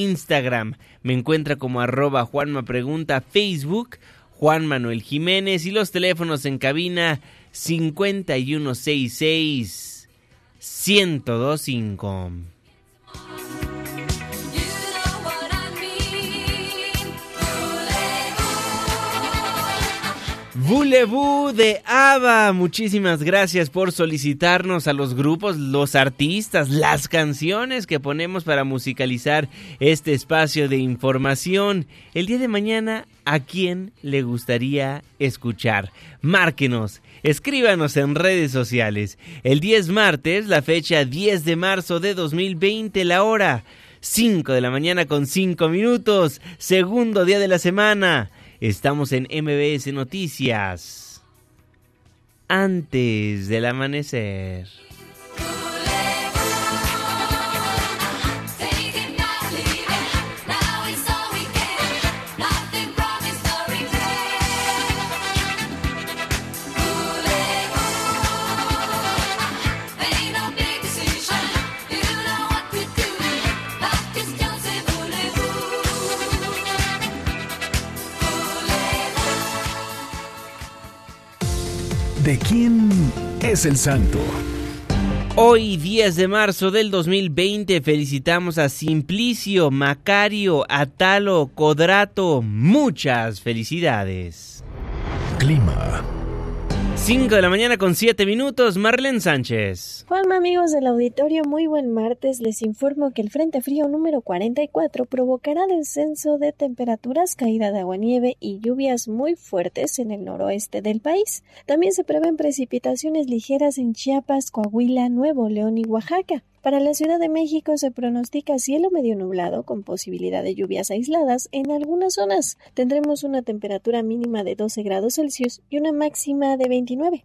Instagram. Me encuentra como arroba Juanma Pregunta, Facebook, Juan Manuel Jiménez y los teléfonos en cabina 5166 1025. Boulevou de Ava, muchísimas gracias por solicitarnos a los grupos, los artistas, las canciones que ponemos para musicalizar este espacio de información. El día de mañana, ¿a quién le gustaría escuchar? Márquenos, escríbanos en redes sociales. El 10 martes, la fecha 10 de marzo de 2020, la hora 5 de la mañana con 5 minutos, segundo día de la semana. Estamos en MBS Noticias. Antes del amanecer. ¿De quién es el santo? Hoy, 10 de marzo del 2020, felicitamos a Simplicio, Macario, Atalo, Codrato. Muchas felicidades. Clima. 5 de la mañana con 7 minutos, Marlene Sánchez. Juanma, amigos del auditorio, muy buen martes. Les informo que el Frente Frío número 44 provocará descenso de temperaturas, caída de agua nieve y lluvias muy fuertes en el noroeste del país. También se prevén precipitaciones ligeras en Chiapas, Coahuila, Nuevo León y Oaxaca. Para la Ciudad de México se pronostica cielo medio nublado con posibilidad de lluvias aisladas en algunas zonas. Tendremos una temperatura mínima de 12 grados Celsius y una máxima de 29.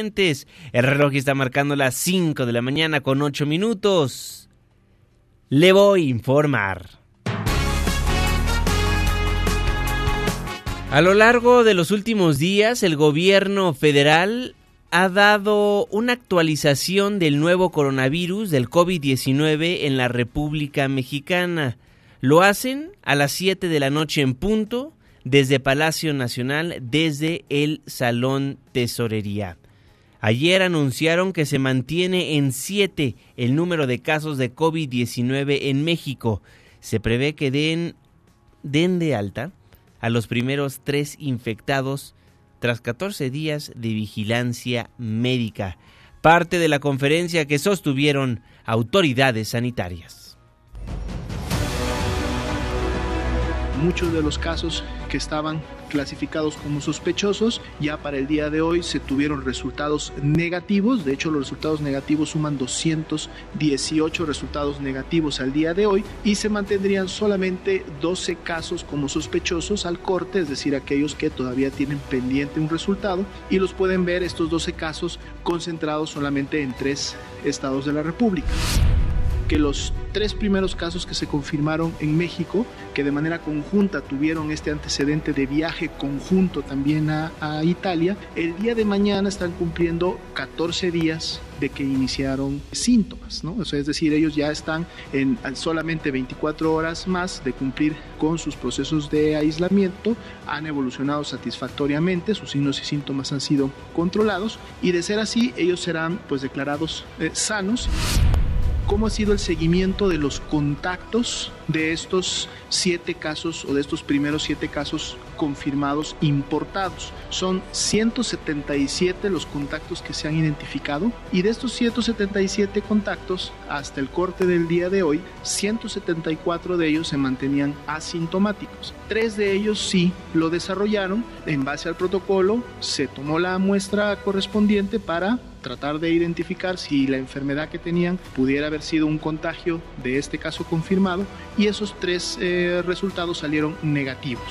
el reloj está marcando las 5 de la mañana con 8 minutos. Le voy a informar. A lo largo de los últimos días, el gobierno federal ha dado una actualización del nuevo coronavirus del COVID-19 en la República Mexicana. Lo hacen a las 7 de la noche en punto desde Palacio Nacional, desde el Salón Tesorería. Ayer anunciaron que se mantiene en 7 el número de casos de COVID-19 en México. Se prevé que den, den de alta a los primeros tres infectados tras 14 días de vigilancia médica, parte de la conferencia que sostuvieron autoridades sanitarias. Muchos de los casos que estaban clasificados como sospechosos. Ya para el día de hoy se tuvieron resultados negativos. De hecho, los resultados negativos suman 218 resultados negativos al día de hoy y se mantendrían solamente 12 casos como sospechosos al corte, es decir, aquellos que todavía tienen pendiente un resultado y los pueden ver estos 12 casos concentrados solamente en tres estados de la República que los tres primeros casos que se confirmaron en México, que de manera conjunta tuvieron este antecedente de viaje conjunto también a, Italia, el día de mañana están cumpliendo 14 días de que iniciaron síntomas, ¿no? es decir, ellos ya están en solamente 24 horas más de cumplir con sus procesos de aislamiento, han evolucionado satisfactoriamente, sus signos y síntomas han sido controlados y de ser así, ellos serán pues declarados eh, sanos cómo ha sido el seguimiento de los contactos de estos siete casos o de estos primeros siete casos confirmados importados. Son 177 los contactos que se han identificado y de estos 177 contactos hasta el corte del día de hoy, 174 de ellos se mantenían asintomáticos. Tres de ellos sí lo desarrollaron en base al protocolo, se tomó la muestra correspondiente para tratar de identificar si la enfermedad que tenían pudiera haber sido un contagio de este caso confirmado y esos tres eh, resultados salieron negativos.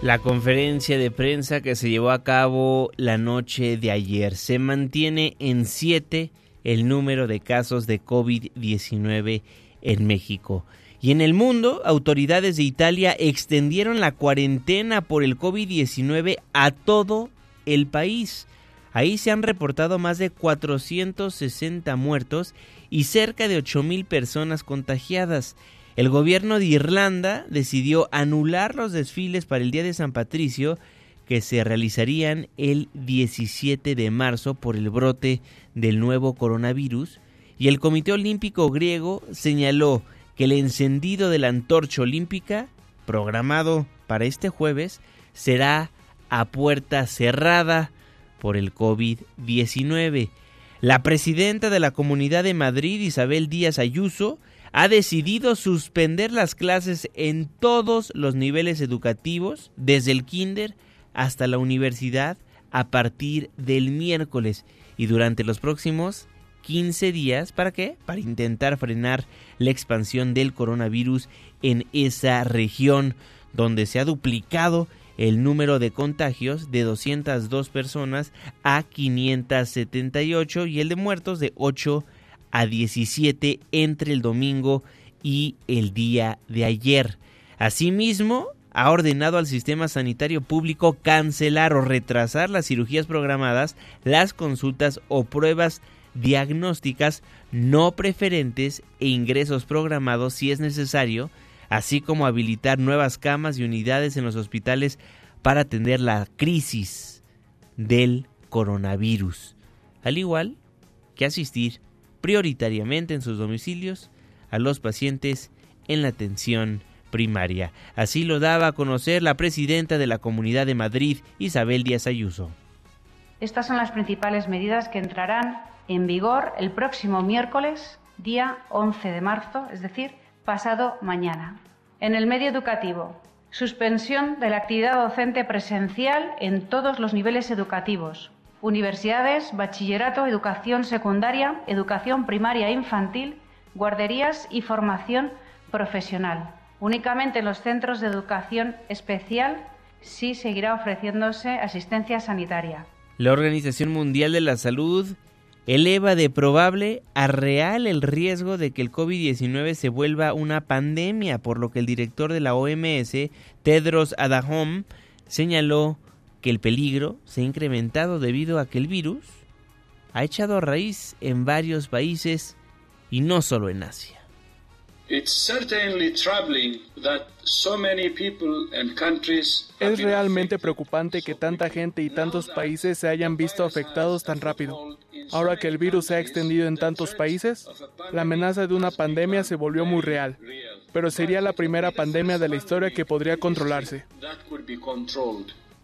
La conferencia de prensa que se llevó a cabo la noche de ayer se mantiene en 7 el número de casos de COVID-19 en México. Y en el mundo, autoridades de Italia extendieron la cuarentena por el COVID-19 a todo el país. Ahí se han reportado más de 460 muertos y cerca de 8.000 personas contagiadas. El gobierno de Irlanda decidió anular los desfiles para el Día de San Patricio que se realizarían el 17 de marzo por el brote del nuevo coronavirus y el Comité Olímpico griego señaló que el encendido de la antorcha olímpica programado para este jueves será a puerta cerrada por el COVID-19. La presidenta de la Comunidad de Madrid, Isabel Díaz Ayuso, ha decidido suspender las clases en todos los niveles educativos, desde el kinder hasta la universidad, a partir del miércoles y durante los próximos 15 días. ¿Para qué? Para intentar frenar la expansión del coronavirus en esa región donde se ha duplicado el número de contagios de 202 personas a 578 y el de muertos de 8 a 17 entre el domingo y el día de ayer. Asimismo, ha ordenado al sistema sanitario público cancelar o retrasar las cirugías programadas, las consultas o pruebas diagnósticas no preferentes e ingresos programados si es necesario, así como habilitar nuevas camas y unidades en los hospitales para atender la crisis del coronavirus, al igual que asistir prioritariamente en sus domicilios a los pacientes en la atención primaria. Así lo daba a conocer la presidenta de la Comunidad de Madrid, Isabel Díaz Ayuso. Estas son las principales medidas que entrarán en vigor el próximo miércoles, día 11 de marzo, es decir, pasado mañana. En el medio educativo, suspensión de la actividad docente presencial en todos los niveles educativos, universidades, bachillerato, educación secundaria, educación primaria e infantil, guarderías y formación profesional. Únicamente en los centros de educación especial sí seguirá ofreciéndose asistencia sanitaria. La Organización Mundial de la Salud eleva de probable a real el riesgo de que el COVID-19 se vuelva una pandemia, por lo que el director de la OMS, Tedros Adhanom, señaló que el peligro se ha incrementado debido a que el virus ha echado raíz en varios países y no solo en Asia. Es realmente preocupante que tanta gente y tantos países se hayan visto afectados tan rápido. Ahora que el virus se ha extendido en tantos países, la amenaza de una pandemia se volvió muy real. pero sería la primera pandemia de la historia que podría controlarse.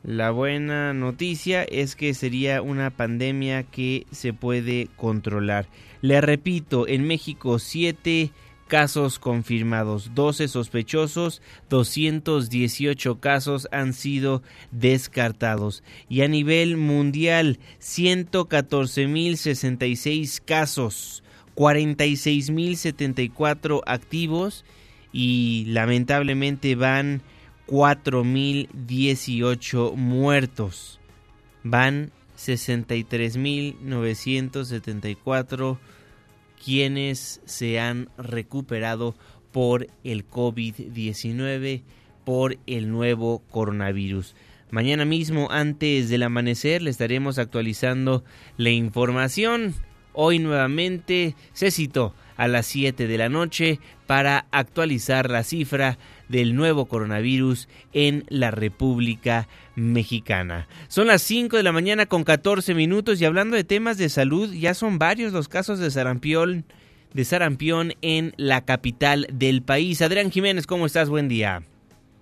La buena noticia es que sería una pandemia que se puede controlar. Le repito, en México 7 casos confirmados, 12 sospechosos, 218 casos han sido descartados. Y a nivel mundial, 114.066 casos, 46.074 activos y lamentablemente van 4.018 muertos. Van 63.974 quienes se han recuperado por el COVID-19, por el nuevo coronavirus. Mañana mismo, antes del amanecer, le estaremos actualizando la información. Hoy nuevamente se citó a las 7 de la noche para actualizar la cifra del nuevo coronavirus en la República Mexicana. Son las 5 de la mañana con 14 minutos y hablando de temas de salud, ya son varios los casos de sarampión, de sarampión en la capital del país. Adrián Jiménez, ¿cómo estás? Buen día.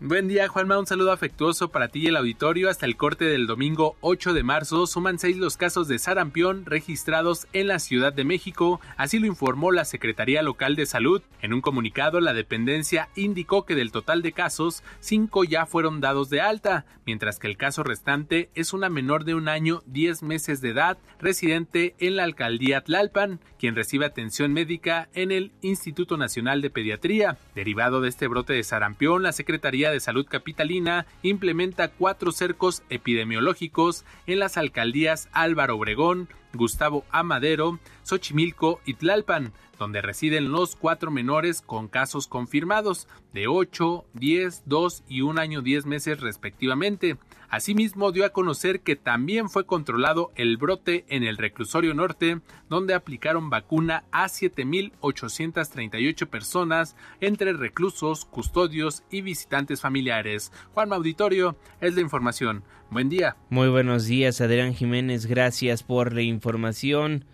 Buen día, Juanma. Un saludo afectuoso para ti y el auditorio. Hasta el corte del domingo 8 de marzo suman seis los casos de sarampión registrados en la Ciudad de México. Así lo informó la Secretaría Local de Salud. En un comunicado, la dependencia indicó que del total de casos, cinco ya fueron dados de alta, mientras que el caso restante es una menor de un año, 10 meses de edad, residente en la alcaldía Tlalpan, quien recibe atención médica en el Instituto Nacional de Pediatría. Derivado de este brote de sarampión, la Secretaría de Salud Capitalina implementa cuatro cercos epidemiológicos en las alcaldías Álvaro Obregón, Gustavo Amadero, Xochimilco y Tlalpan, donde residen los cuatro menores con casos confirmados de 8, 10, 2 y un año 10 meses respectivamente. Asimismo, dio a conocer que también fue controlado el brote en el reclusorio norte, donde aplicaron vacuna a 7.838 personas entre reclusos, custodios y visitantes familiares. Juan Auditorio es la información. Buen día. Muy buenos días, Adrián Jiménez. Gracias por la información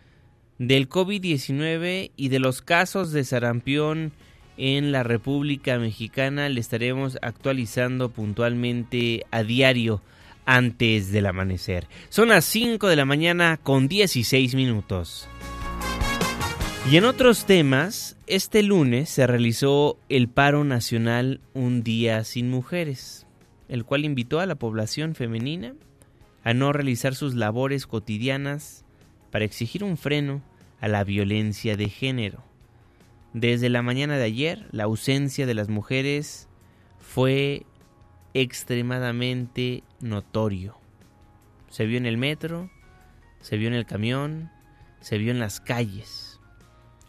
del COVID-19 y de los casos de sarampión en la República Mexicana. Le estaremos actualizando puntualmente a diario antes del amanecer. Son las 5 de la mañana con 16 minutos. Y en otros temas, este lunes se realizó el paro nacional Un Día Sin Mujeres, el cual invitó a la población femenina a no realizar sus labores cotidianas para exigir un freno a la violencia de género. Desde la mañana de ayer, la ausencia de las mujeres fue extremadamente notorio. Se vio en el metro, se vio en el camión, se vio en las calles.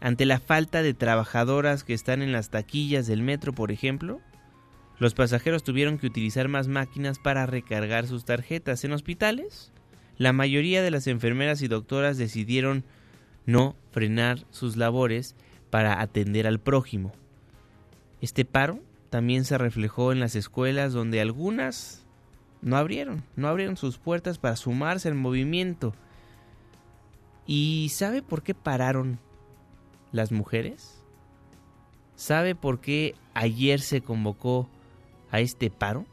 Ante la falta de trabajadoras que están en las taquillas del metro, por ejemplo, los pasajeros tuvieron que utilizar más máquinas para recargar sus tarjetas. En hospitales, la mayoría de las enfermeras y doctoras decidieron no frenar sus labores para atender al prójimo. Este paro también se reflejó en las escuelas donde algunas no abrieron, no abrieron sus puertas para sumarse al movimiento. ¿Y sabe por qué pararon las mujeres? ¿Sabe por qué ayer se convocó a este paro?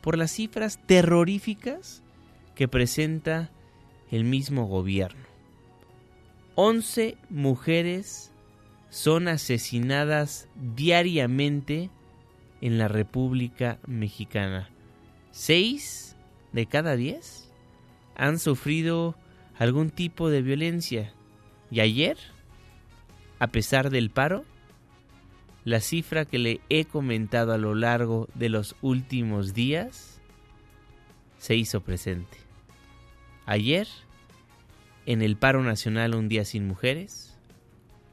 Por las cifras terroríficas que presenta el mismo gobierno. 11 mujeres son asesinadas diariamente en la República Mexicana. Seis de cada diez han sufrido algún tipo de violencia. Y ayer, a pesar del paro, la cifra que le he comentado a lo largo de los últimos días se hizo presente. Ayer, en el paro nacional Un Día Sin Mujeres,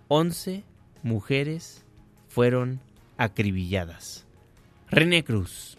11 mujeres fueron acribilladas. René Cruz,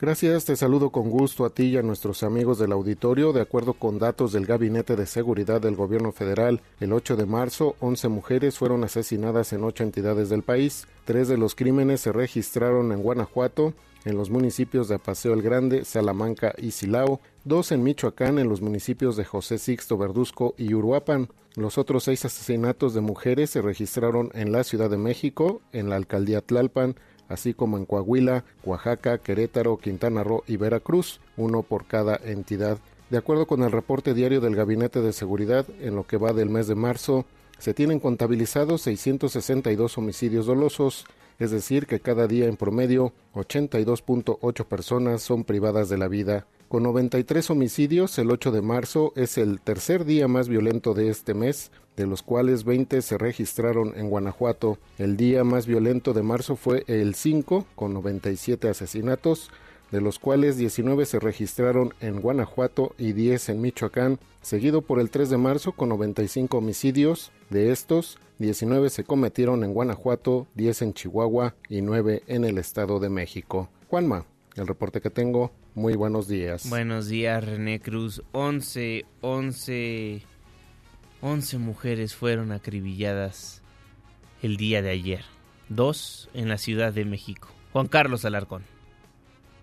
Gracias, te saludo con gusto a ti y a nuestros amigos del auditorio. De acuerdo con datos del Gabinete de Seguridad del Gobierno Federal, el 8 de marzo, 11 mujeres fueron asesinadas en ocho entidades del país. Tres de los crímenes se registraron en Guanajuato, en los municipios de Apaseo el Grande, Salamanca y Silao, dos en Michoacán en los municipios de José Sixto Verduzco y Uruapan. Los otros seis asesinatos de mujeres se registraron en la Ciudad de México, en la alcaldía Tlalpan, así como en Coahuila, Oaxaca, Querétaro, Quintana Roo y Veracruz, uno por cada entidad. De acuerdo con el reporte diario del Gabinete de Seguridad, en lo que va del mes de marzo, se tienen contabilizados 662 homicidios dolosos, es decir, que cada día en promedio 82.8 personas son privadas de la vida. Con 93 homicidios, el 8 de marzo es el tercer día más violento de este mes, de los cuales 20 se registraron en Guanajuato. El día más violento de marzo fue el 5, con 97 asesinatos, de los cuales 19 se registraron en Guanajuato y 10 en Michoacán, seguido por el 3 de marzo con 95 homicidios. De estos, 19 se cometieron en Guanajuato, 10 en Chihuahua y 9 en el Estado de México. Juanma, el reporte que tengo. Muy buenos días. Buenos días, René Cruz. 11, 11, 11 mujeres fueron acribilladas el día de ayer. Dos en la Ciudad de México. Juan Carlos Alarcón.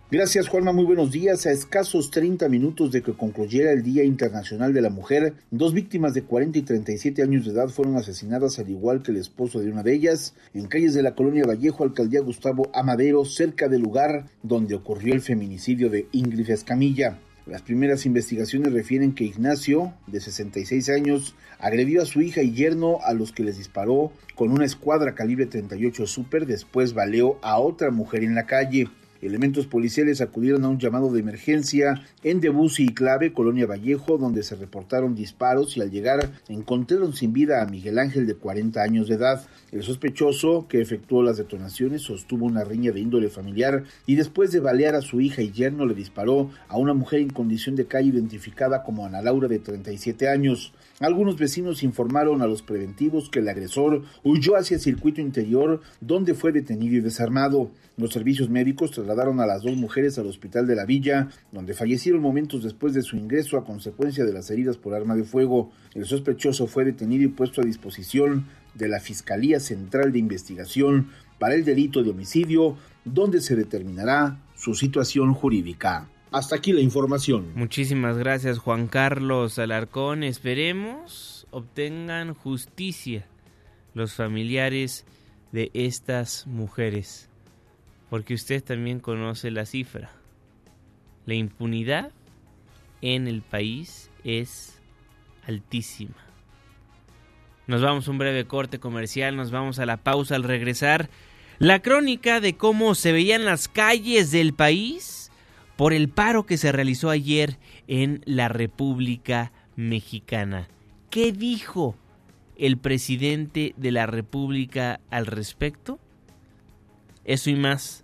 Gracias Juanma, muy buenos días. A escasos 30 minutos de que concluyera el Día Internacional de la Mujer, dos víctimas de 40 y 37 años de edad fueron asesinadas al igual que el esposo de una de ellas en calles de la colonia Vallejo, alcaldía Gustavo Amadero, cerca del lugar donde ocurrió el feminicidio de Ingrid Escamilla. Las primeras investigaciones refieren que Ignacio, de 66 años, agredió a su hija y yerno a los que les disparó con una escuadra calibre 38 Super, después baleó a otra mujer en la calle. Elementos policiales acudieron a un llamado de emergencia en Debussy y Clave, Colonia Vallejo, donde se reportaron disparos y al llegar encontraron sin vida a Miguel Ángel de 40 años de edad. El sospechoso que efectuó las detonaciones sostuvo una riña de índole familiar y después de balear a su hija y yerno le disparó a una mujer en condición de calle identificada como Ana Laura de 37 años. Algunos vecinos informaron a los preventivos que el agresor huyó hacia el circuito interior donde fue detenido y desarmado. Los servicios médicos trasladaron a las dos mujeres al hospital de la villa, donde fallecieron momentos después de su ingreso a consecuencia de las heridas por arma de fuego. El sospechoso fue detenido y puesto a disposición de la Fiscalía Central de Investigación para el delito de homicidio, donde se determinará su situación jurídica. Hasta aquí la información. Muchísimas gracias Juan Carlos Alarcón. Esperemos obtengan justicia los familiares de estas mujeres porque usted también conoce la cifra. La impunidad en el país es altísima. Nos vamos a un breve corte comercial, nos vamos a la pausa al regresar. La crónica de cómo se veían las calles del país por el paro que se realizó ayer en la República Mexicana. ¿Qué dijo el presidente de la República al respecto? Eso y más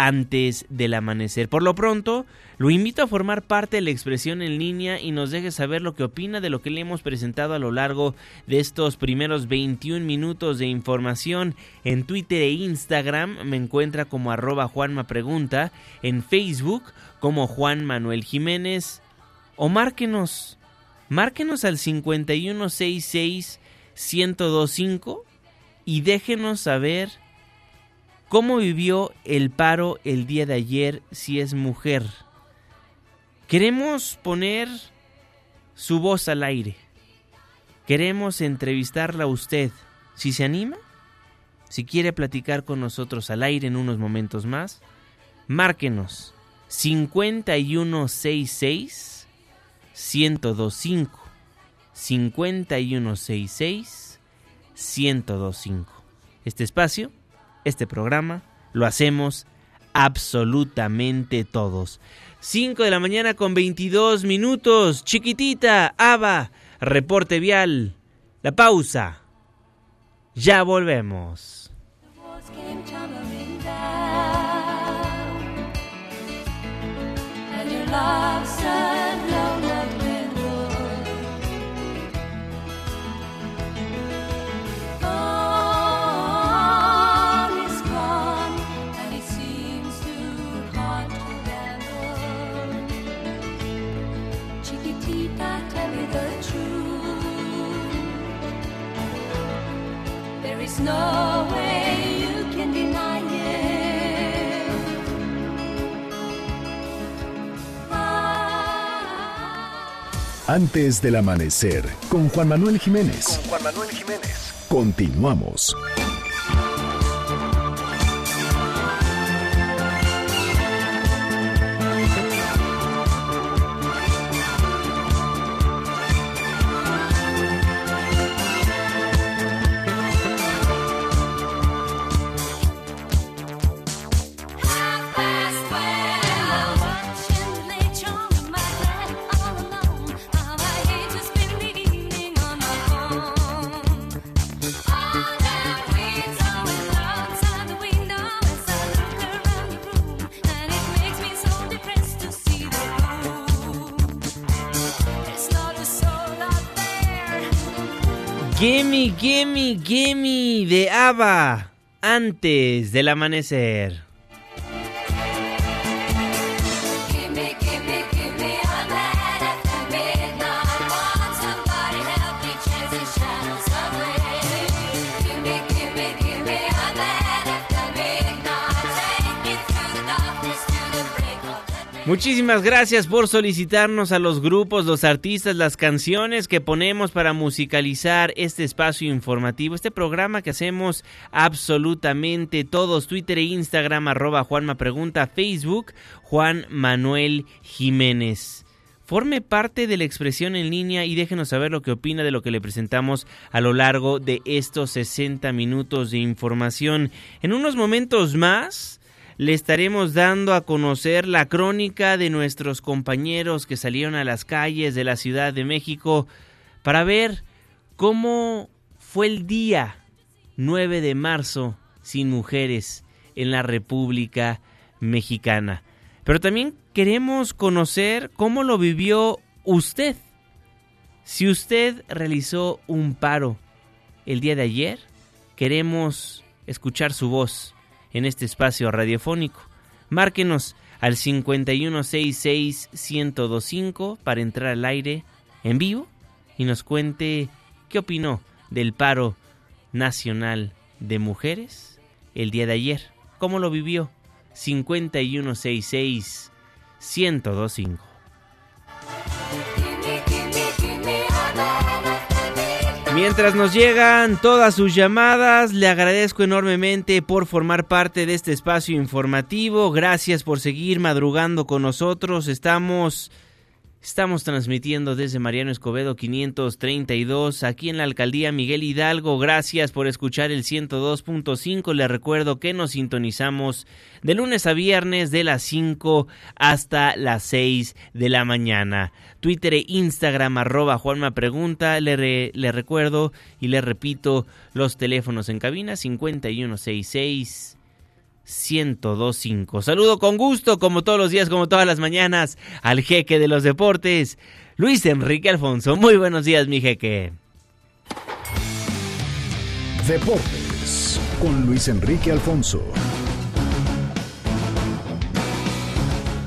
antes del amanecer. Por lo pronto, lo invito a formar parte de la expresión en línea y nos deje saber lo que opina de lo que le hemos presentado a lo largo de estos primeros 21 minutos de información. En Twitter e Instagram me encuentra como arroba Juanma Pregunta, en Facebook como Juan Manuel Jiménez o márquenos, márquenos al 5166 1025 y déjenos saber ¿Cómo vivió el paro el día de ayer si es mujer? Queremos poner su voz al aire. Queremos entrevistarla a usted. Si se anima, si quiere platicar con nosotros al aire en unos momentos más, márquenos 5166 1025 5166 1025. Este espacio este programa lo hacemos absolutamente todos. 5 de la mañana con 22 minutos. Chiquitita, Ava, reporte vial. La pausa. Ya volvemos. Antes del amanecer, con Juan Manuel Jiménez. Con Juan Manuel Jiménez. Continuamos. Gimme, gimme, gimme de ABBA antes del amanecer. Muchísimas gracias por solicitarnos a los grupos, los artistas, las canciones que ponemos para musicalizar este espacio informativo, este programa que hacemos absolutamente todos, Twitter e Instagram, arroba Juanma Pregunta, Facebook, Juan Manuel Jiménez. Forme parte de la expresión en línea y déjenos saber lo que opina de lo que le presentamos a lo largo de estos 60 minutos de información. En unos momentos más le estaremos dando a conocer la crónica de nuestros compañeros que salieron a las calles de la Ciudad de México para ver cómo fue el día 9 de marzo sin mujeres en la República Mexicana. Pero también queremos conocer cómo lo vivió usted. Si usted realizó un paro el día de ayer, queremos escuchar su voz en este espacio radiofónico. Márquenos al 5166-1025 para entrar al aire en vivo y nos cuente qué opinó del paro nacional de mujeres el día de ayer. ¿Cómo lo vivió? 5166-1025. Mientras nos llegan todas sus llamadas, le agradezco enormemente por formar parte de este espacio informativo. Gracias por seguir madrugando con nosotros. Estamos Estamos transmitiendo desde Mariano Escobedo 532 aquí en la alcaldía Miguel Hidalgo. Gracias por escuchar el 102.5. Les recuerdo que nos sintonizamos de lunes a viernes de las 5 hasta las 6 de la mañana. Twitter e Instagram arroba Juanma Pregunta. Le, le recuerdo y le repito los teléfonos en cabina 5166 1025. Saludo con gusto, como todos los días, como todas las mañanas, al jeque de los deportes, Luis Enrique Alfonso. Muy buenos días, mi jeque. Deportes con Luis Enrique Alfonso.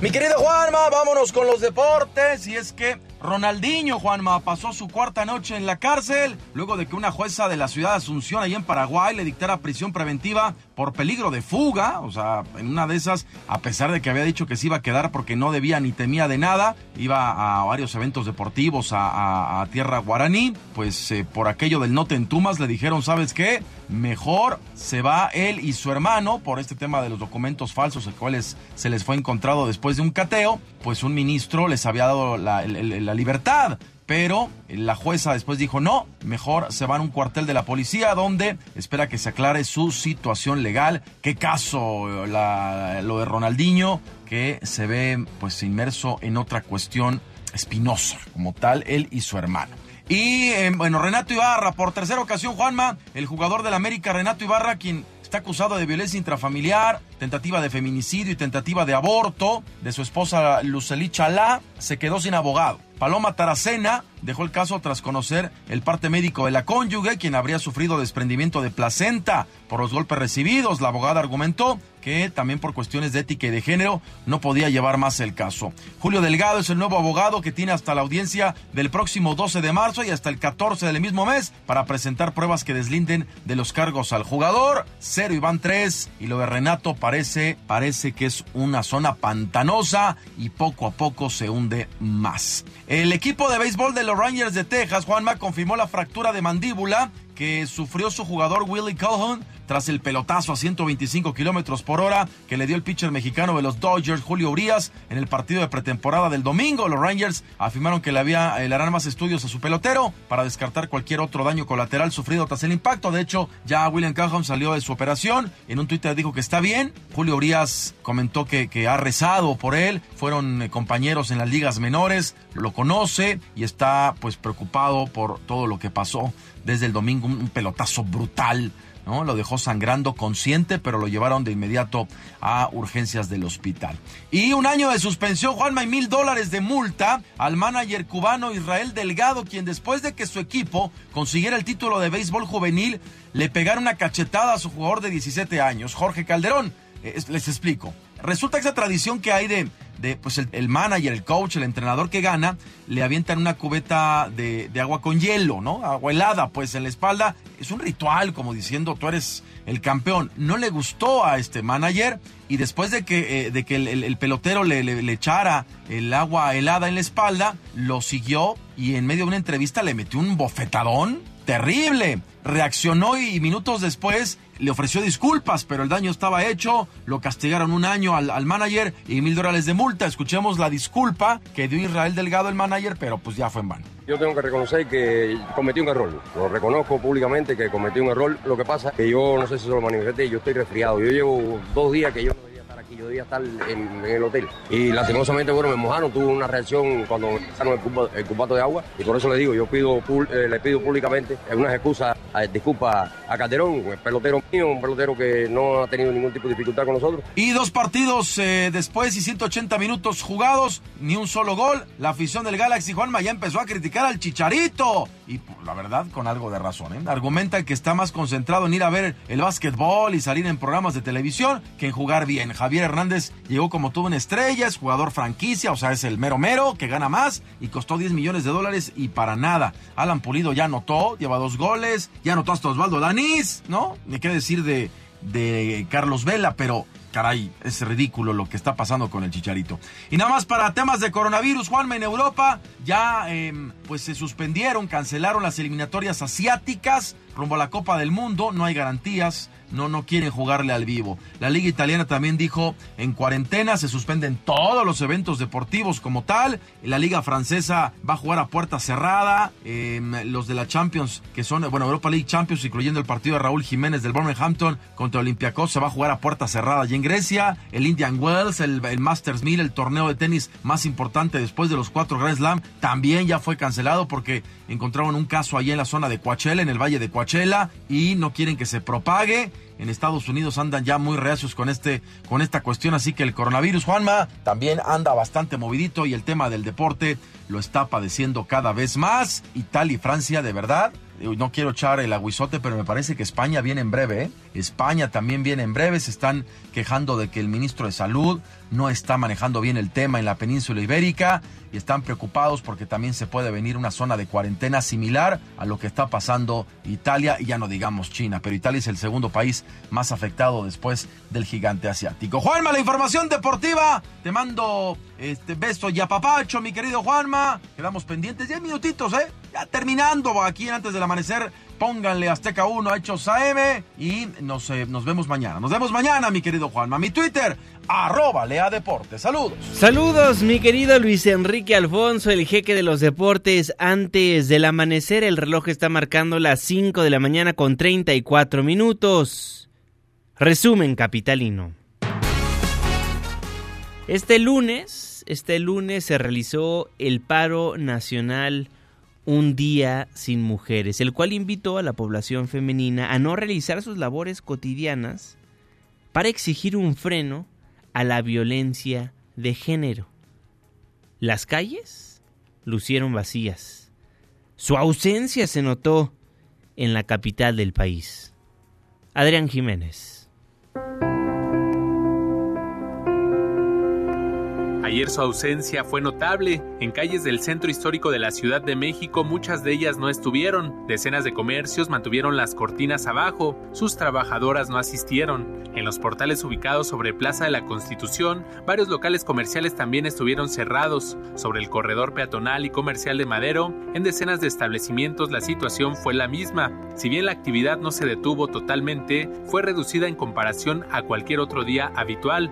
Mi querido Juanma, vámonos con los deportes. Y es que Ronaldinho, Juanma, pasó su cuarta noche en la cárcel luego de que una jueza de la ciudad de Asunción, ahí en Paraguay, le dictara prisión preventiva por peligro de fuga. O sea, en una de esas, a pesar de que había dicho que se iba a quedar porque no debía ni temía de nada, iba a varios eventos deportivos a, tierra guaraní, pues eh, por aquello del no te entumas le dijeron, ¿sabes qué? Mejor se va él y su hermano por este tema de los documentos falsos, el cuales se les fue encontrado después de un cateo, pues un ministro les había dado la, libertad. Pero la jueza después dijo, no, mejor se van a un cuartel de la policía donde espera que se aclare su situación legal. ¿Qué caso lo de Ronaldinho? Que se ve pues inmerso en otra cuestión espinosa, como tal, él y su hermano. Y eh, bueno, Renato Ibarra, por tercera ocasión, Juanma, el jugador del América, Renato Ibarra, quien está acusado de violencia intrafamiliar, tentativa de feminicidio y tentativa de aborto de su esposa Lucely Chalá, se quedó sin abogado. Paloma Taracena dejó el caso tras conocer el parte médico de la cónyuge, quien habría sufrido desprendimiento de placenta por los golpes recibidos. La abogada argumentó que también por cuestiones de ética y de género no podía llevar más el caso. Julio Delgado es el nuevo abogado que tiene hasta la audiencia del próximo 12 de marzo y hasta el 14 del mismo mes para presentar pruebas que deslinden de los cargos al jugador. Cero y van tres y lo de Renato parece, parece que es una zona pantanosa y poco a poco se hunde más. El equipo de béisbol de los Rangers de Texas, Juanma, confirmó la fractura de mandíbula que sufrió su jugador Willie Calhoun tras el pelotazo a 125 kilómetros por hora que le dio el pitcher mexicano de los Dodgers, Julio Urias, en el partido de pretemporada del domingo. Los Rangers afirmaron que le, había, le harán más estudios a su pelotero para descartar cualquier otro daño colateral sufrido tras el impacto. De hecho, ya William Calhoun salió de su operación. En un Twitter dijo que está bien. Julio Urias comentó que, que ha rezado por él. Fueron eh, compañeros en las ligas menores, lo conoce y está pues preocupado por todo lo que pasó desde el domingo. Un pelotazo brutal ¿no? Lo dejó sangrando consciente, pero lo llevaron de inmediato a urgencias del hospital. Y un año de suspensión, Juanma, y mil dólares de multa al manager cubano Israel Delgado, quien después de que su equipo consiguiera el título de béisbol juvenil, le pegara una cachetada a su jugador de 17 años, Jorge Calderón. Eh, les explico. Resulta que esa tradición que hay de, pues el, manager, el coach, el entrenador que gana, le avientan una cubeta de, agua con hielo, ¿no? Agua helada, pues en la espalda. Es un ritual, como diciendo, tú eres el campeón. No le gustó a este manager y después de que, eh, de que el, pelotero le, le, echara el agua helada en la espalda, lo siguió y en medio de una entrevista le metió un bofetadón terrible. Reaccionó y minutos después le ofreció disculpas, pero el daño estaba hecho, lo castigaron un año al, manager y mil dólares de multa. Escuchemos la disculpa que dio Israel Delgado el manager, pero pues ya fue en vano. Yo tengo que reconocer que cometí un error. Lo reconozco públicamente que cometí un error. Lo que pasa es que yo no sé si se lo manifesté, yo estoy resfriado. Yo llevo dos días que yo yo debía estar en, el hotel. Y lastimosamente, bueno, me mojaron, tuve una reacción cuando me pasaron el, cubato de agua y por eso le digo, yo pido eh, le pido públicamente unas excusas, eh, a Calderón, un pelotero mío, un pelotero que no ha tenido ningún tipo de dificultad con nosotros. Y dos partidos eh, después y 180 minutos jugados, ni un solo gol. La afición del Galaxy Juanma ya empezó a criticar al Chicharito. Y la verdad, con algo de razón. ¿eh? Argumenta que está más concentrado en ir a ver el básquetbol y salir en programas de televisión que en jugar bien. Javier Hernández llegó como tuvo en estrellas, jugador franquicia, o sea, es el mero mero que gana más y costó 10 millones de dólares y para nada. Alan Pulido ya anotó, lleva dos goles, ya anotó hasta Osvaldo Danís, ¿no? Ni qué decir de, de Carlos Vela, pero caray, es ridículo lo que está pasando con el Chicharito. Y nada más para temas de coronavirus, Juanma, en Europa ya em, pues se suspendieron, cancelaron las eliminatorias asiáticas rumbo a la Copa del Mundo, no hay garantías no, no quieren jugarle al vivo. La Liga Italiana también dijo en cuarentena se suspenden todos los eventos deportivos como tal. La Liga Francesa va a jugar a puerta cerrada. Em, los de la Champions, que son, bueno, Europa League Champions, incluyendo el partido de Raúl Jiménez del Birmingham contra Olympiacos, se va a jugar a puerta cerrada. Y en Grecia, el Indian Wells, el, Masters 1000, el torneo de tenis más importante después de los cuatro Grand Slam, también ya fue cancelado porque encontraron un caso allí en la zona de Coachella, en el valle de Coachella, y no quieren que se propague en Estados Unidos andan ya muy reacios con este con esta cuestión, así que el coronavirus Juanma también anda bastante movidito y el tema del deporte lo está padeciendo cada vez más. Italia y Francia, de verdad, no quiero echar el aguizote, pero me parece que España viene en breve. ¿eh? España también viene en breve. Se están quejando de que el ministro de Salud no está manejando bien el tema en la península ibérica y están preocupados porque también se puede venir una zona de cuarentena similar a lo que está pasando Italia y ya no digamos China, pero Italia es el segundo país más afectado después del gigante asiático. Juanma, la información deportiva. Te mando este beso y apapacho, mi querido Juanma. Quedamos pendientes 10 minutitos, ¿eh? Ya terminando aquí antes del amanecer pónganle Azteca 1 a Hechos AM y nos, eh, nos vemos mañana. Nos vemos mañana, mi querido Juanma. Mi Twitter, arroba Lea Deportes. Saludos. Saludos, mi querido Luis Enrique Alfonso, el jeque de los deportes. Antes del amanecer, el reloj está marcando las 5 de la mañana con 34 minutos. Resumen capitalino. Este lunes, este lunes se realizó el paro nacional un día sin mujeres, el cual invitó a la población femenina a no realizar sus labores cotidianas para exigir un freno a la violencia de género. Las calles lucieron vacías. Su ausencia se notó en la capital del país. Adrián Jiménez. Ayer su ausencia fue notable. En calles del centro histórico de la Ciudad de México muchas de ellas no estuvieron. Decenas de comercios mantuvieron las cortinas abajo. Sus trabajadoras no asistieron. En los portales ubicados sobre Plaza de la Constitución, varios locales comerciales también estuvieron cerrados. Sobre el corredor peatonal y comercial de Madero, en decenas de establecimientos la situación fue la misma. Si bien la actividad no se detuvo totalmente, fue reducida en comparación a cualquier otro día habitual.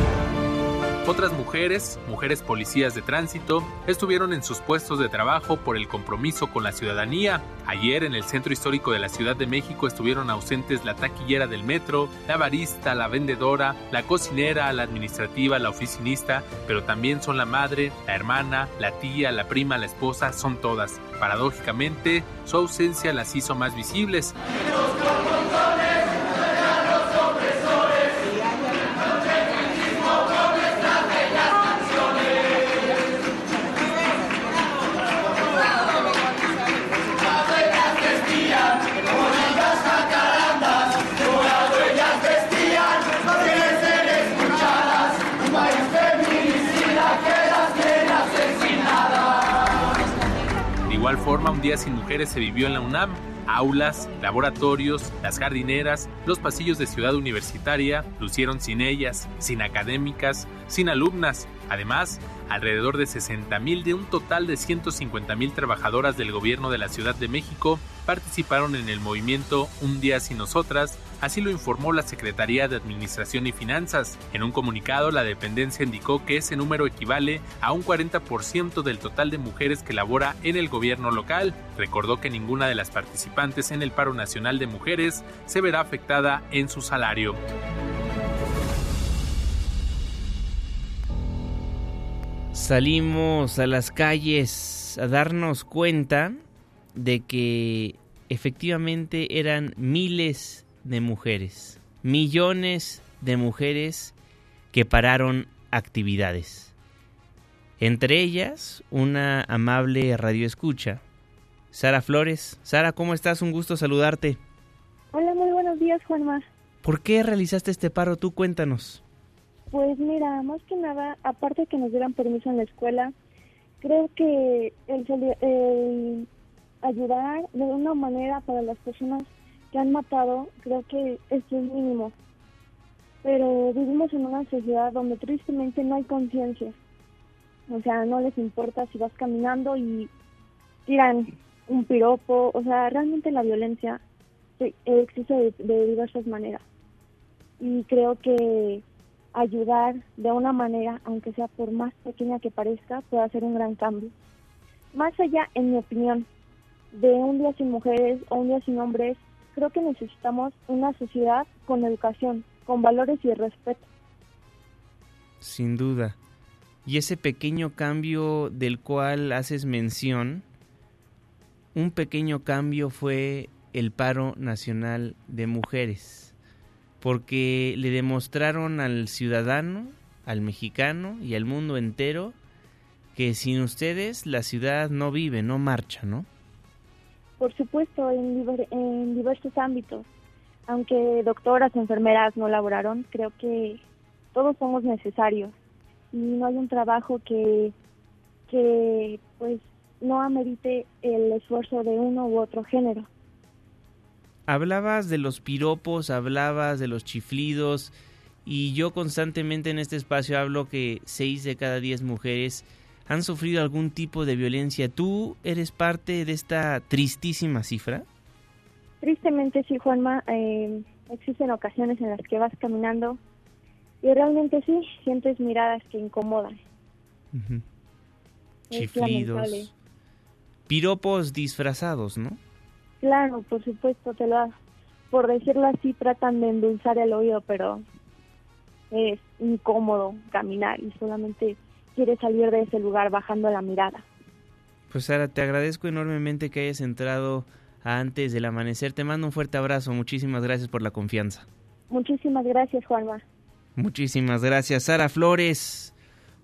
otras mujeres, mujeres policías de tránsito, estuvieron en sus puestos de trabajo por el compromiso con la ciudadanía. Ayer en el centro histórico de la Ciudad de México estuvieron ausentes la taquillera del metro, la barista, la vendedora, la cocinera, la administrativa, la oficinista, pero también son la madre, la hermana, la tía, la prima, la esposa, son todas. Paradójicamente, su ausencia las hizo más visibles. Un día sin mujeres se vivió en la UNAM. Aulas, laboratorios, las jardineras, los pasillos de ciudad universitaria lucieron sin ellas, sin académicas, sin alumnas. Además, alrededor de 60.000 de un total de 150.000 trabajadoras del gobierno de la Ciudad de México participaron en el movimiento Un día sin nosotras, así lo informó la Secretaría de Administración y Finanzas. En un comunicado, la dependencia indicó que ese número equivale a un 40% del total de mujeres que labora en el gobierno local. Recordó que ninguna de las participantes en el paro nacional de mujeres se verá afectada en su salario. salimos a las calles a darnos cuenta de que efectivamente eran miles de mujeres, millones de mujeres que pararon actividades. Entre ellas, una amable radioescucha, Sara Flores. Sara, ¿cómo estás? Un gusto saludarte. Hola, muy buenos días, Juanma. ¿Por qué realizaste este paro? Tú cuéntanos. Pues mira, más que nada, aparte de que nos dieran permiso en la escuela, creo que el, ayudar de una manera para las personas que han matado, creo que esto es mínimo. Pero vivimos en una sociedad donde tristemente no hay conciencia. O sea, no les importa si vas caminando y tiran un piropo. O sea, realmente la violencia existe de diversas maneras. Y creo que ayudar de una manera, aunque sea por más pequeña que parezca, puede hacer un gran cambio. Más allá, en mi opinión, de un día sin mujeres o un día sin hombres, creo que necesitamos una sociedad con educación, con valores y respeto. Sin duda. Y ese pequeño cambio del cual haces mención, un pequeño cambio fue el paro nacional de mujeres porque le demostraron al ciudadano, al mexicano y al mundo entero que sin ustedes la ciudad no vive, no marcha, ¿no? Por supuesto, en, diversos ámbitos. Aunque doctoras, enfermeras no laboraron, creo que todos somos necesarios y no hay un trabajo que, que pues no amerite el esfuerzo de uno u otro género. Hablabas de los piropos, hablabas de los chiflidos y yo constantemente en este espacio hablo que seis de cada diez mujeres han sufrido algún tipo de violencia. ¿Tú eres parte de esta tristísima cifra? Tristemente sí, Juanma. Eh, existen ocasiones en las que vas caminando y realmente sí, sientes miradas que incomodan. Chiflidos. Piropos disfrazados, ¿no? Claro, por supuesto, te lo por decirlo así, tratan de endulzar el oído, pero es incómodo caminar y solamente quiere salir de ese lugar bajando la mirada. Pues Sara, te agradezco enormemente que hayas entrado antes del amanecer. Te mando un fuerte abrazo. Muchísimas gracias por la confianza. Muchísimas gracias, Juanma. Muchísimas gracias. Sara Flores,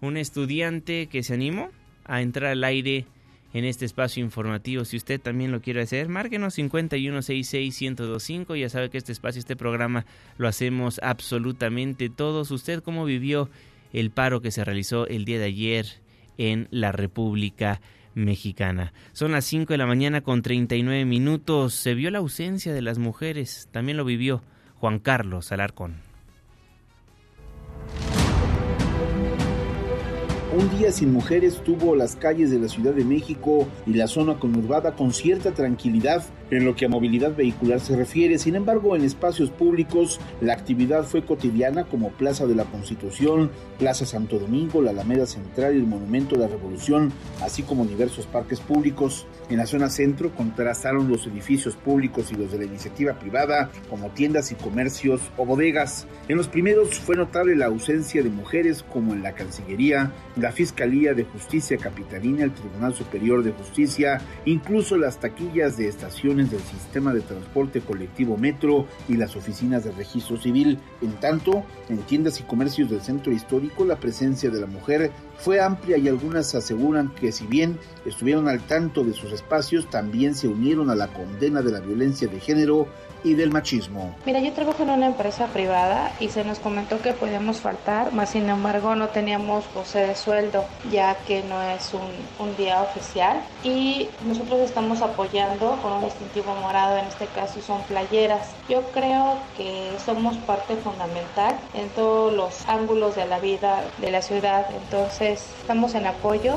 un estudiante que se animó a entrar al aire en este espacio informativo. Si usted también lo quiere hacer, márquenos 51661025. Ya sabe que este espacio, este programa, lo hacemos absolutamente todos. ¿Usted cómo vivió el paro que se realizó el día de ayer en la República Mexicana? Son las 5 de la mañana con 39 minutos. Se vio la ausencia de las mujeres. También lo vivió Juan Carlos Alarcón. Un día sin mujeres tuvo las calles de la Ciudad de México y la zona conurbada con cierta tranquilidad en lo que a movilidad vehicular se refiere. Sin embargo, en espacios públicos la actividad fue cotidiana como Plaza de la Constitución, Plaza Santo Domingo, la Alameda Central y el Monumento de la Revolución, así como diversos parques públicos. En la zona centro contrastaron los edificios públicos y los de la iniciativa privada, como tiendas y comercios o bodegas. En los primeros fue notable la ausencia de mujeres como en la Cancillería, la Fiscalía de Justicia Capitalina, el Tribunal Superior de Justicia, incluso las taquillas de estaciones del sistema de transporte colectivo Metro y las oficinas de registro civil. En tanto, en tiendas y comercios del centro histórico, la presencia de la mujer fue amplia y algunas aseguran que si bien estuvieron al tanto de sus espacios, también se unieron a la condena de la violencia de género y del machismo. Mira, yo trabajo en una empresa privada y se nos comentó que podíamos faltar, más sin embargo no teníamos goce de sueldo, ya que no es un, un día oficial. Y nosotros estamos apoyando con un distintivo morado, en este caso son playeras. Yo creo que somos parte fundamental en todos los ángulos de la vida de la ciudad, entonces estamos en apoyo.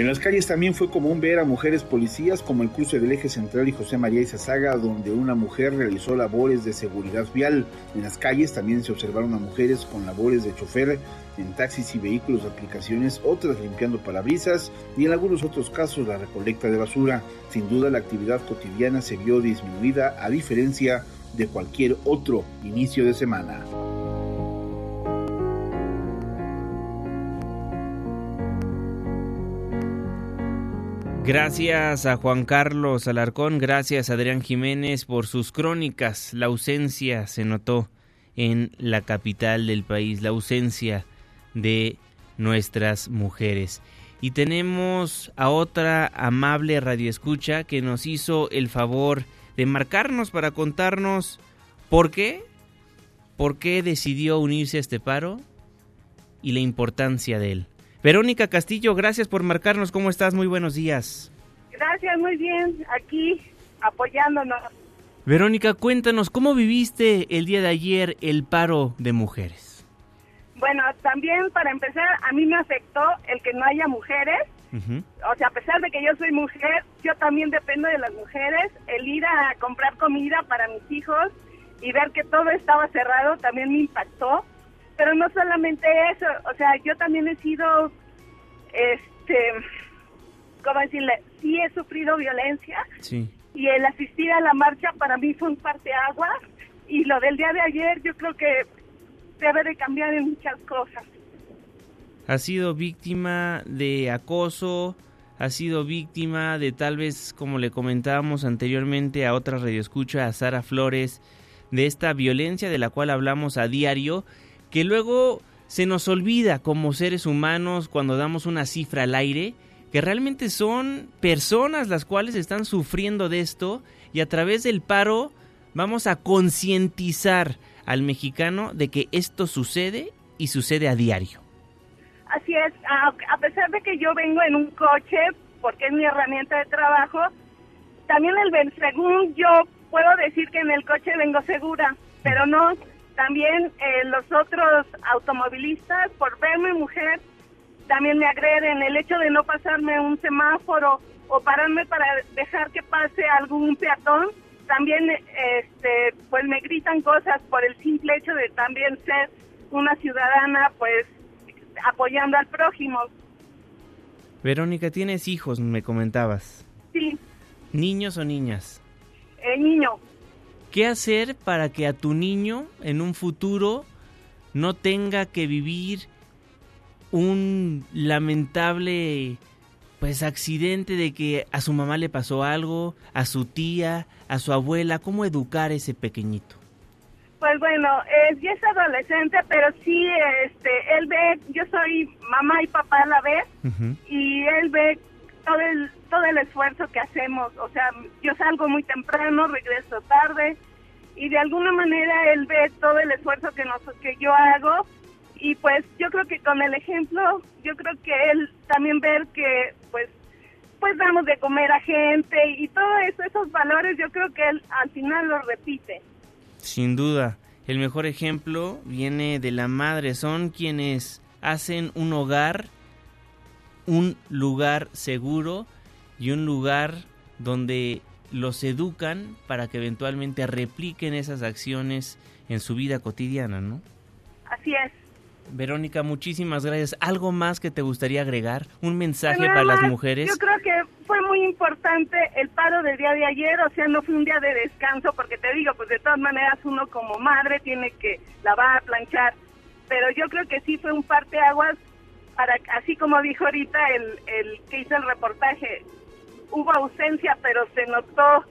En las calles también fue común ver a mujeres policías como el cruce del eje central y José María Izazaga, donde una mujer realizó labores de seguridad vial. En las calles también se observaron a mujeres con labores de chofer en taxis y vehículos de aplicaciones, otras limpiando parabrisas y en algunos otros casos la recolecta de basura. Sin duda la actividad cotidiana se vio disminuida a diferencia de cualquier otro inicio de semana. Gracias a Juan Carlos Alarcón, gracias a Adrián Jiménez por sus crónicas. La ausencia se notó en la capital del país, la ausencia de nuestras mujeres. Y tenemos a otra amable radioescucha que nos hizo el favor de marcarnos para contarnos por qué, por qué decidió unirse a este paro y la importancia de él. Verónica Castillo, gracias por marcarnos. ¿Cómo estás? Muy buenos días. Gracias, muy bien. Aquí apoyándonos. Verónica, cuéntanos, ¿cómo viviste el día de ayer el paro de mujeres? Bueno, también para empezar, a mí me afectó el que no haya mujeres. O sea, a pesar de que yo soy mujer, yo también dependo de las mujeres. El ir a comprar comida para mis hijos y ver que todo estaba cerrado también me impactó pero no solamente eso, o sea, yo también he sido, este, ¿cómo decirle? Sí he sufrido violencia. Sí. Y el asistir a la marcha para mí fue un agua Y lo del día de ayer yo creo que debe de cambiar en muchas cosas. Ha sido víctima de acoso, ha sido víctima de tal vez, como le comentábamos anteriormente a otra radioescucha, a Sara Flores, de esta violencia de la cual hablamos a diario que luego se nos olvida como seres humanos cuando damos una cifra al aire, que realmente son personas las cuales están sufriendo de esto y a través del paro vamos a concientizar al mexicano de que esto sucede y sucede a diario. Así es, a, pesar de que yo vengo en un coche, porque es mi herramienta de trabajo, también el según yo puedo decir que en el coche vengo segura, pero no, también eh, los otros automovilistas, por verme mujer, también me agreden. El hecho de no pasarme un semáforo o pararme para dejar que pase algún peatón, también este, pues me gritan cosas por el simple hecho de también ser una ciudadana pues apoyando al prójimo. Verónica, tienes hijos, me comentabas. Sí. ¿Niños o niñas? Eh, niño. ¿Qué hacer para que a tu niño en un futuro no tenga que vivir un lamentable pues accidente de que a su mamá le pasó algo, a su tía, a su abuela, ¿cómo educar a ese pequeñito? Pues bueno, eh, ya es adolescente, pero sí, este, él ve, yo soy mamá y papá a la vez, y él ve todo el, todo el esfuerzo que hacemos. O sea, yo salgo muy temprano, regreso tarde, y de alguna manera él ve todo el esfuerzo que, nos, que yo hago, y pues yo creo que con el ejemplo, yo creo que él también ver que pues pues damos de comer a gente y todo eso, esos valores, yo creo que él al final los repite. Sin duda, el mejor ejemplo viene de la madre. Son quienes hacen un hogar, un lugar seguro y un lugar donde los educan para que eventualmente repliquen esas acciones en su vida cotidiana, ¿no? Así es. Verónica, muchísimas gracias. ¿Algo más que te gustaría agregar? ¿Un mensaje para las mujeres? Yo creo que fue muy importante el paro del día de ayer, o sea, no fue un día de descanso, porque te digo, pues de todas maneras uno como madre tiene que lavar, planchar, pero yo creo que sí fue un parteaguas para, así como dijo ahorita el, el que hizo el reportaje, hubo ausencia, pero se notó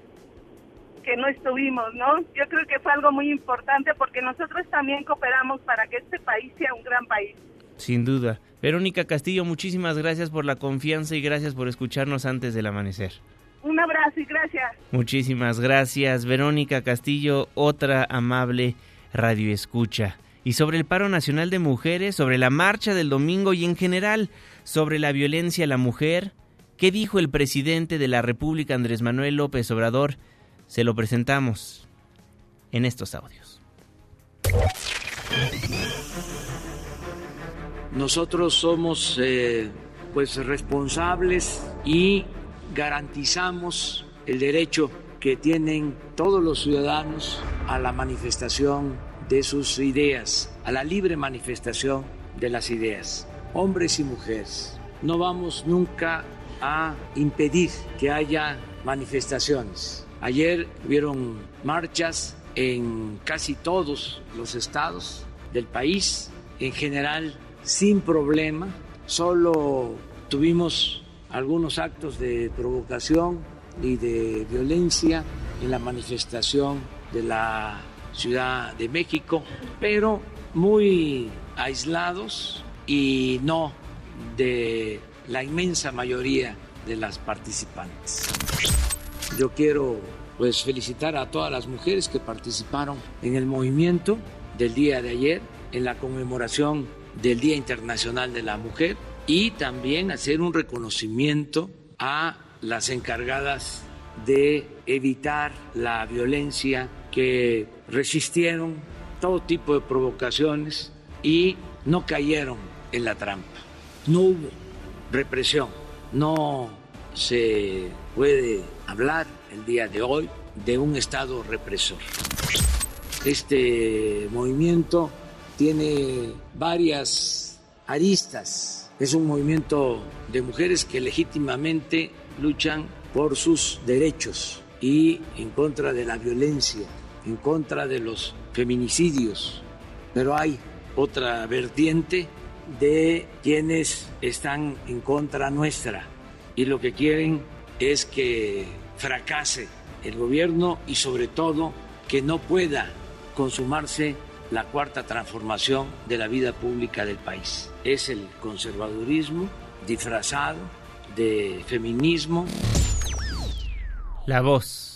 que no estuvimos, ¿no? Yo creo que fue algo muy importante porque nosotros también cooperamos para que este país sea un gran país. Sin duda. Verónica Castillo, muchísimas gracias por la confianza y gracias por escucharnos antes del amanecer. Un abrazo y gracias. Muchísimas gracias, Verónica Castillo, otra amable radio escucha. Y sobre el paro nacional de mujeres, sobre la marcha del domingo y en general sobre la violencia a la mujer, ¿qué dijo el presidente de la República, Andrés Manuel López Obrador? se lo presentamos en estos audios. Nosotros somos eh, pues responsables y garantizamos el derecho que tienen todos los ciudadanos a la manifestación de sus ideas, a la libre manifestación de las ideas, hombres y mujeres. No vamos nunca a impedir que haya manifestaciones Ayer hubieron marchas en casi todos los estados del país, en general sin problema, solo tuvimos algunos actos de provocación y de violencia en la manifestación de la Ciudad de México, pero muy aislados y no de la inmensa mayoría de las participantes. Yo quiero pues felicitar a todas las mujeres que participaron en el movimiento del día de ayer, en la conmemoración del Día Internacional de la Mujer y también hacer un reconocimiento a las encargadas de evitar la violencia que resistieron todo tipo de provocaciones y no cayeron en la trampa. No hubo represión, no se puede hablar el día de hoy de un Estado represor. Este movimiento tiene varias aristas. Es un movimiento de mujeres que legítimamente luchan por sus derechos y en contra de la violencia, en contra de los feminicidios. Pero hay otra vertiente de quienes están en contra nuestra y lo que quieren es que fracase el gobierno y sobre todo que no pueda consumarse la cuarta transformación de la vida pública del país. Es el conservadurismo disfrazado de feminismo. La voz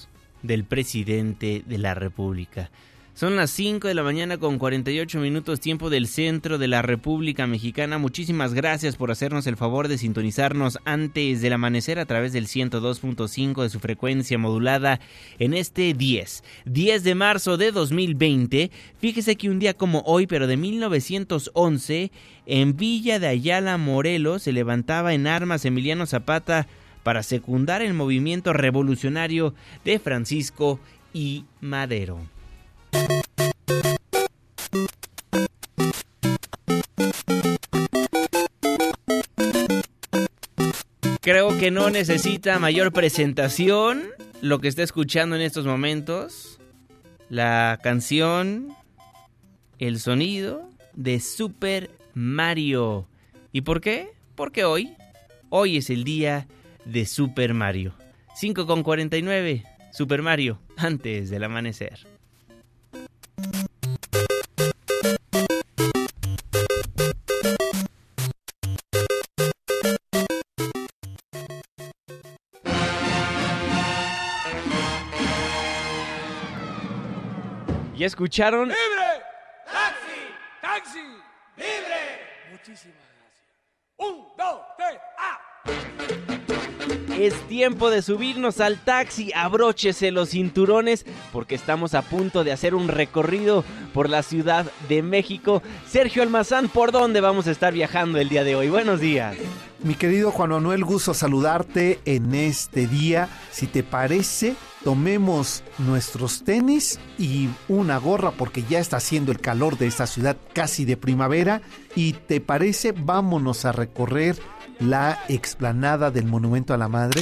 del presidente de la República. Son las 5 de la mañana con 48 minutos tiempo del centro de la República Mexicana. Muchísimas gracias por hacernos el favor de sintonizarnos antes del amanecer a través del 102.5 de su frecuencia modulada en este 10. 10 de marzo de 2020. Fíjese que un día como hoy, pero de 1911, en Villa de Ayala, Morelos, se levantaba en armas Emiliano Zapata para secundar el movimiento revolucionario de Francisco y Madero. Creo que no necesita mayor presentación lo que está escuchando en estos momentos. La canción, el sonido de Super Mario. ¿Y por qué? Porque hoy, hoy es el día de Super Mario. 5 con 49, Super Mario, antes del amanecer. ¿Ya escucharon? ¡Libre! ¡Taxi! ¡Taxi! ¡Libre! Es tiempo de subirnos al taxi, abróchese los cinturones porque estamos a punto de hacer un recorrido por la Ciudad de México. Sergio Almazán, ¿por dónde vamos a estar viajando el día de hoy? Buenos días. Mi querido Juan Manuel, gusto saludarte en este día. Si te parece, tomemos nuestros tenis y una gorra porque ya está haciendo el calor de esta ciudad casi de primavera. Y te parece, vámonos a recorrer la explanada del Monumento a la Madre.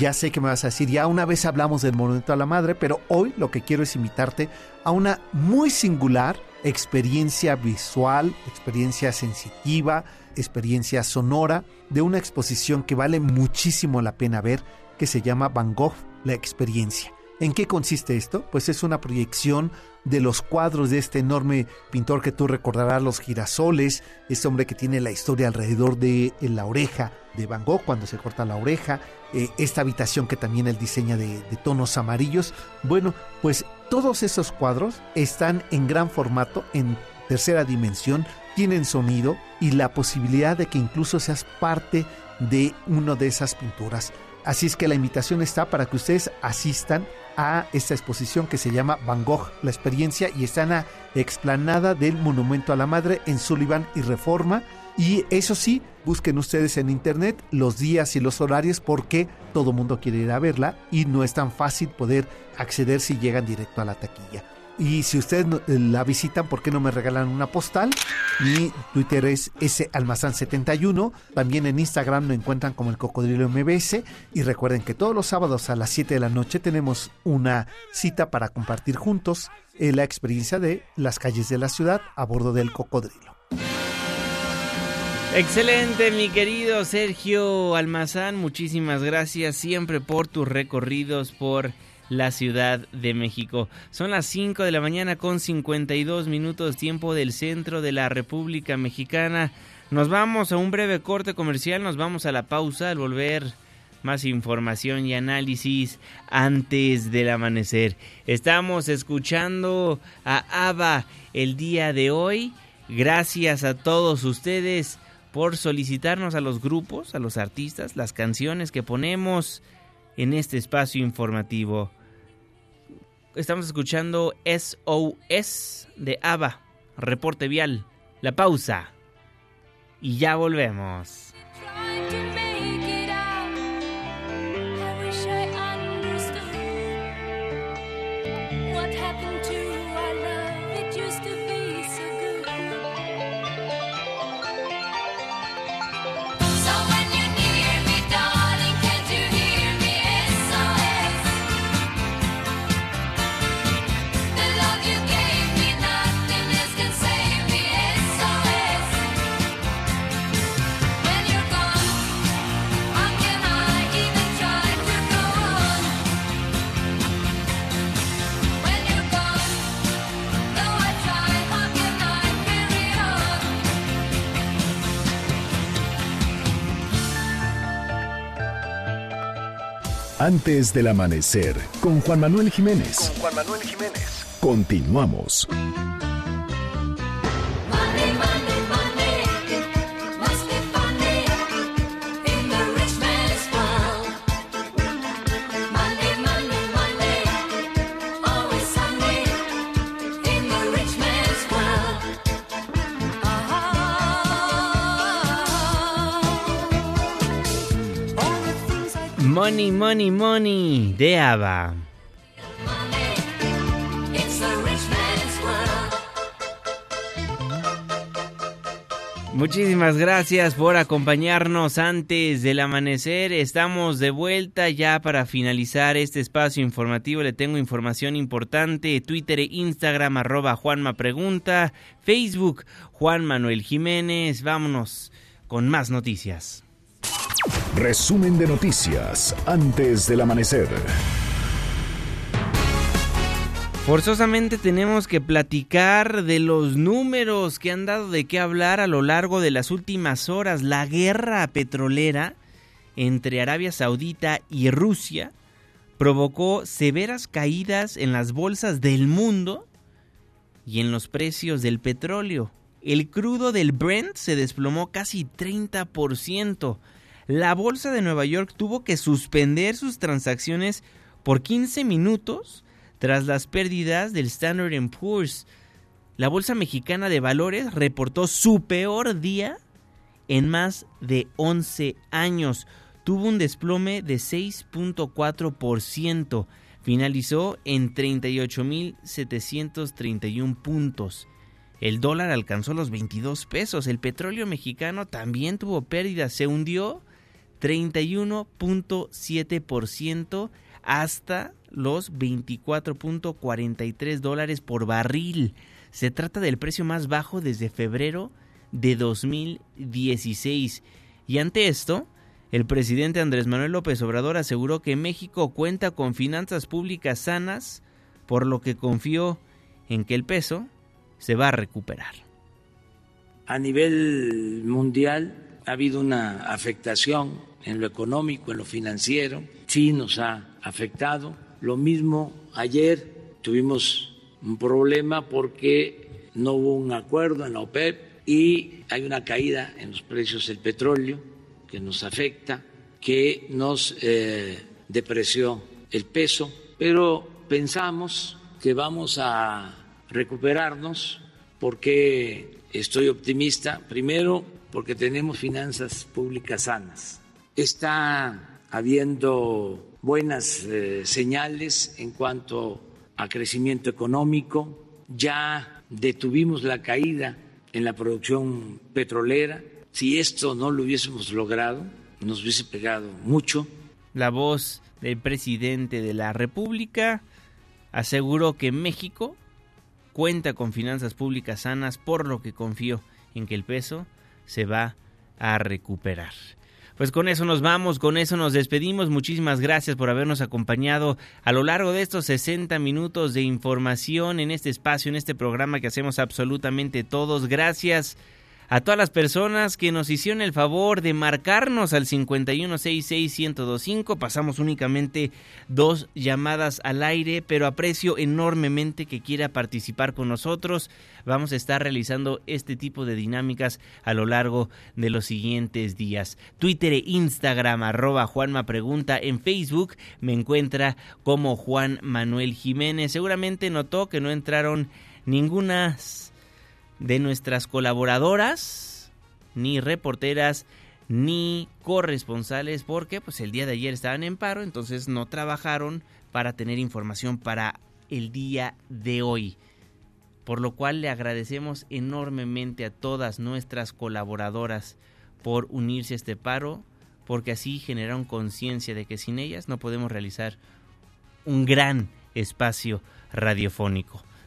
Ya sé que me vas a decir, ya una vez hablamos del Monumento a la Madre, pero hoy lo que quiero es invitarte a una muy singular experiencia visual, experiencia sensitiva, experiencia sonora de una exposición que vale muchísimo la pena ver, que se llama Van Gogh, la experiencia. ¿En qué consiste esto? Pues es una proyección de los cuadros de este enorme pintor que tú recordarás, los girasoles, este hombre que tiene la historia alrededor de eh, la oreja de Van Gogh cuando se corta la oreja, eh, esta habitación que también él diseña de, de tonos amarillos. Bueno, pues todos esos cuadros están en gran formato, en tercera dimensión, tienen sonido y la posibilidad de que incluso seas parte de una de esas pinturas. Así es que la invitación está para que ustedes asistan a esta exposición que se llama Van Gogh, la experiencia, y está en la explanada del Monumento a la Madre en Sullivan y Reforma. Y eso sí, busquen ustedes en internet los días y los horarios porque todo mundo quiere ir a verla y no es tan fácil poder acceder si llegan directo a la taquilla. Y si ustedes la visitan, ¿por qué no me regalan una postal? Mi Twitter es salmazán71. También en Instagram me encuentran como el Cocodrilo MBS. Y recuerden que todos los sábados a las 7 de la noche tenemos una cita para compartir juntos eh, la experiencia de las calles de la ciudad a bordo del Cocodrilo. Excelente, mi querido Sergio Almazán. Muchísimas gracias siempre por tus recorridos por la Ciudad de México. Son las 5 de la mañana con 52 minutos tiempo del centro de la República Mexicana. Nos vamos a un breve corte comercial, nos vamos a la pausa al volver más información y análisis antes del amanecer. Estamos escuchando a Ava el día de hoy. Gracias a todos ustedes por solicitarnos a los grupos, a los artistas, las canciones que ponemos en este espacio informativo. Estamos escuchando SOS de ABBA, reporte vial, la pausa y ya volvemos. Antes del amanecer, con Juan Manuel Jiménez. Con Juan Manuel Jiménez. Continuamos. Money, Money, Money de ABBA. Muchísimas gracias por acompañarnos antes del amanecer. Estamos de vuelta ya para finalizar este espacio informativo. Le tengo información importante. Twitter e Instagram arroba Juanma Pregunta. Facebook Juan Manuel Jiménez. Vámonos con más noticias. Resumen de noticias antes del amanecer. Forzosamente tenemos que platicar de los números que han dado de qué hablar a lo largo de las últimas horas. La guerra petrolera entre Arabia Saudita y Rusia provocó severas caídas en las bolsas del mundo y en los precios del petróleo. El crudo del Brent se desplomó casi 30%. La bolsa de Nueva York tuvo que suspender sus transacciones por 15 minutos tras las pérdidas del Standard Poor's, la Bolsa Mexicana de Valores reportó su peor día en más de 11 años. Tuvo un desplome de 6.4%. Finalizó en 38.731 puntos. El dólar alcanzó los 22 pesos. El petróleo mexicano también tuvo pérdidas. Se hundió 31.7% hasta los 24.43 dólares por barril. Se trata del precio más bajo desde febrero de 2016. Y ante esto, el presidente Andrés Manuel López Obrador aseguró que México cuenta con finanzas públicas sanas, por lo que confió en que el peso se va a recuperar. A nivel mundial ha habido una afectación en lo económico, en lo financiero, sí nos ha afectado. Lo mismo ayer tuvimos un problema porque no hubo un acuerdo en la OPEP y hay una caída en los precios del petróleo que nos afecta, que nos eh, depreció el peso, pero pensamos que vamos a recuperarnos porque estoy optimista, primero porque tenemos finanzas públicas sanas. Está habiendo buenas eh, señales en cuanto a crecimiento económico, ya detuvimos la caída en la producción petrolera. Si esto no lo hubiésemos logrado, nos hubiese pegado mucho. La voz del presidente de la República aseguró que México cuenta con finanzas públicas sanas, por lo que confió en que el peso se va a recuperar. Pues con eso nos vamos, con eso nos despedimos. Muchísimas gracias por habernos acompañado a lo largo de estos 60 minutos de información en este espacio, en este programa que hacemos absolutamente todos. Gracias a todas las personas que nos hicieron el favor de marcarnos al 5166125. Pasamos únicamente dos llamadas al aire, pero aprecio enormemente que quiera participar con nosotros. Vamos a estar realizando este tipo de dinámicas a lo largo de los siguientes días. Twitter e Instagram, arroba Juanma Pregunta. En Facebook me encuentra como Juan Manuel Jiménez. Seguramente notó que no entraron ninguna de nuestras colaboradoras, ni reporteras, ni corresponsales, porque pues el día de ayer estaban en paro, entonces no trabajaron para tener información para el día de hoy. Por lo cual le agradecemos enormemente a todas nuestras colaboradoras por unirse a este paro, porque así generaron conciencia de que sin ellas no podemos realizar un gran espacio radiofónico.